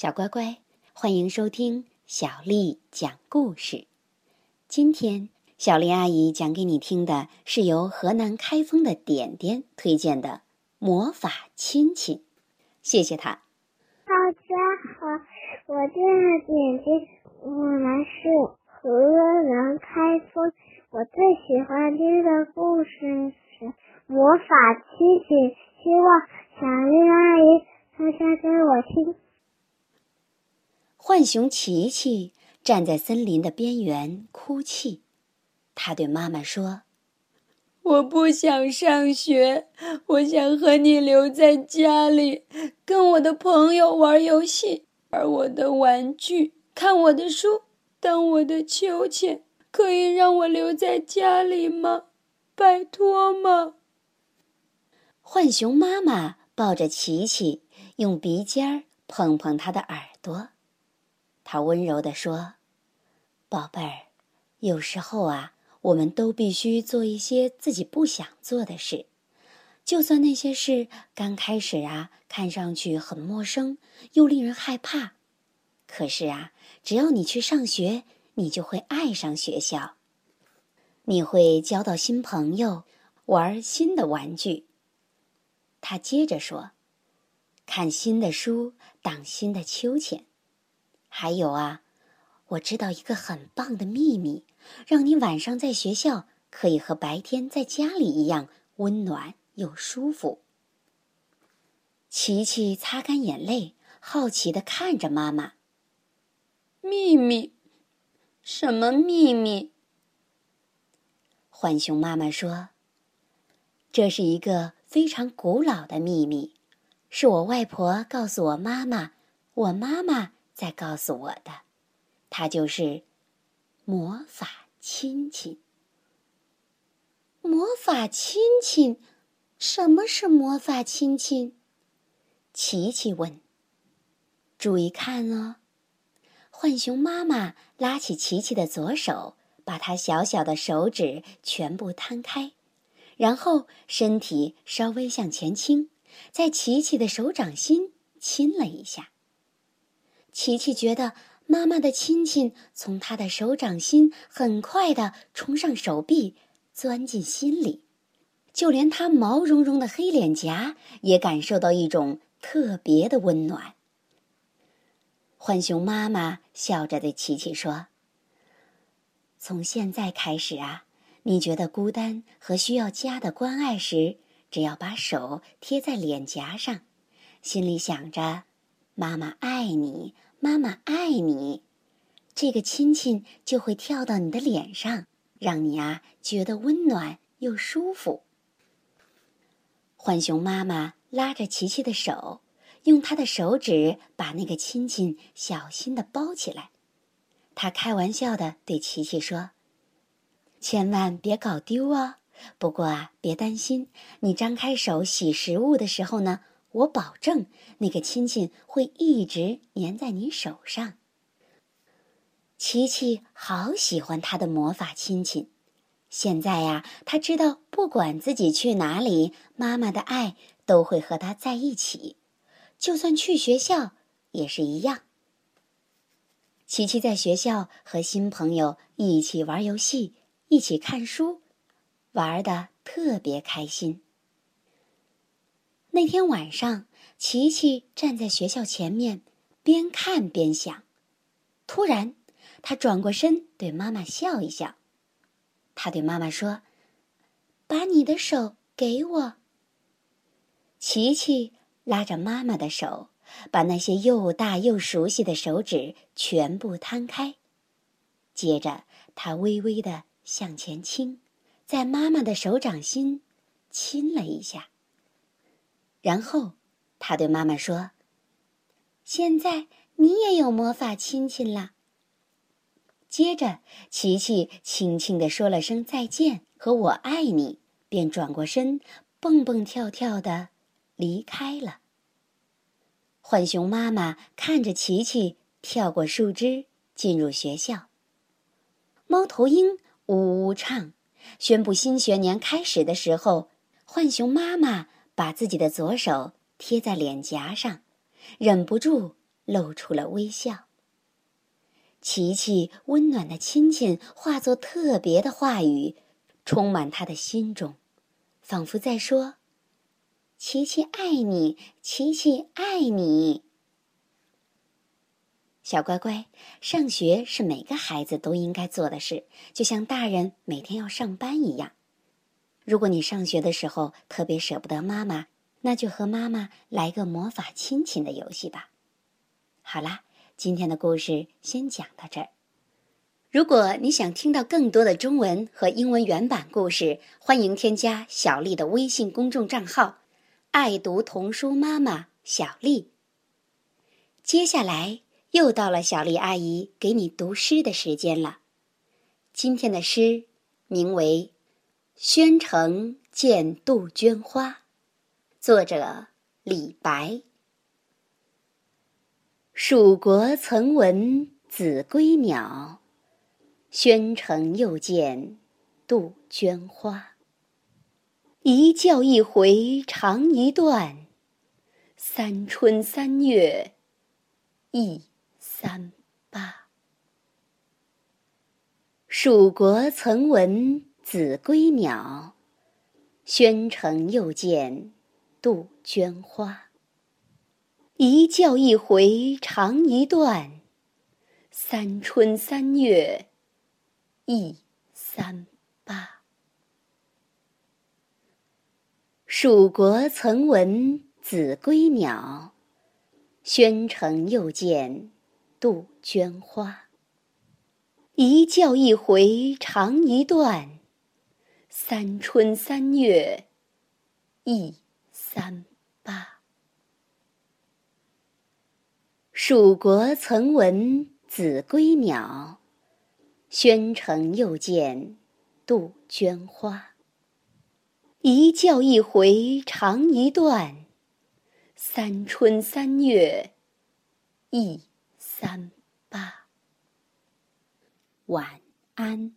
小乖乖，欢迎收听小丽讲故事。今天，小丽阿姨讲给你听的是由河南开封的点点推荐的《魔法亲亲》。谢谢他。大家好，我叫点点，我来自河南开封。我最喜欢听的故事是《魔法亲亲》，希望小丽阿姨大家给我听。浣熊琪琪站在森林的边缘哭泣，他对妈妈说：“我不想上学，我想和你留在家里，跟我的朋友玩游戏，玩我的玩具，看我的书，当我的秋千。可以让我留在家里吗？拜托吗？”浣熊妈妈抱着琪琪，用鼻尖儿碰碰他的耳朵。他温柔地说：“宝贝儿，有时候啊，我们都必须做一些自己不想做的事，就算那些事刚开始啊看上去很陌生又令人害怕，可是啊，只要你去上学，你就会爱上学校，你会交到新朋友，玩新的玩具。”他接着说：“看新的书，荡新的秋千。”还有啊，我知道一个很棒的秘密，让你晚上在学校可以和白天在家里一样温暖又舒服。琪琪擦干眼泪，好奇地看着妈妈。秘密？什么秘密？浣熊妈妈说：“这是一个非常古老的秘密，是我外婆告诉我妈妈，我妈妈。”再告诉我的，他就是魔法亲亲。魔法亲亲，什么是魔法亲亲？琪琪问。注意看哦，浣熊妈妈拉起琪琪的左手，把他小小的手指全部摊开，然后身体稍微向前倾，在琪琪的手掌心亲了一下。琪琪觉得妈妈的亲亲从她的手掌心很快的冲上手臂，钻进心里，就连她毛茸茸的黑脸颊也感受到一种特别的温暖。浣熊妈妈笑着对琪琪说：“从现在开始啊，你觉得孤单和需要家的关爱时，只要把手贴在脸颊上，心里想着‘妈妈爱你’。”妈妈爱你，这个亲亲就会跳到你的脸上，让你啊觉得温暖又舒服。浣熊妈妈拉着琪琪的手，用她的手指把那个亲亲小心的包起来。她开玩笑的对琪琪说：“千万别搞丢哦。不过啊，别担心，你张开手洗食物的时候呢。”我保证，那个亲亲会一直粘在你手上。琪琪好喜欢他的魔法亲亲，现在呀，他知道不管自己去哪里，妈妈的爱都会和他在一起，就算去学校也是一样。琪琪在学校和新朋友一起玩游戏，一起看书，玩的特别开心。那天晚上，琪琪站在学校前面，边看边想。突然，他转过身对妈妈笑一笑。他对妈妈说：“把你的手给我。”琪琪拉着妈妈的手，把那些又大又熟悉的手指全部摊开。接着，他微微的向前倾，在妈妈的手掌心亲了一下。然后，他对妈妈说：“现在你也有魔法亲亲了。”接着，琪琪轻轻地说了声再见和我爱你，便转过身，蹦蹦跳跳的离开了。浣熊妈妈看着琪琪跳过树枝进入学校。猫头鹰呜呜唱，宣布新学年开始的时候，浣熊妈妈。把自己的左手贴在脸颊上，忍不住露出了微笑。琪琪温暖的亲亲化作特别的话语，充满他的心中，仿佛在说：“琪琪爱你，琪琪爱你。”小乖乖，上学是每个孩子都应该做的事，就像大人每天要上班一样。如果你上学的时候特别舍不得妈妈，那就和妈妈来个魔法亲亲的游戏吧。好啦，今天的故事先讲到这儿。如果你想听到更多的中文和英文原版故事，欢迎添加小丽的微信公众账号“爱读童书妈妈小丽”。接下来。又到了小丽阿姨给你读诗的时间了。今天的诗名为《宣城见杜鹃花》，作者李白。蜀国曾闻子规鸟，宣城又见杜鹃花。一叫一回长一段，三春三月一。三八。蜀国曾闻子规鸟，宣城又见杜鹃花。一叫一回长一段，三春三月一三八。蜀国曾闻子规鸟，宣城又见。杜鹃花，一叫一回长一段，三春三月一三八。蜀国曾闻子规鸟，宣城又见杜鹃花。一叫一回长一段，三春三月一。三八，晚安。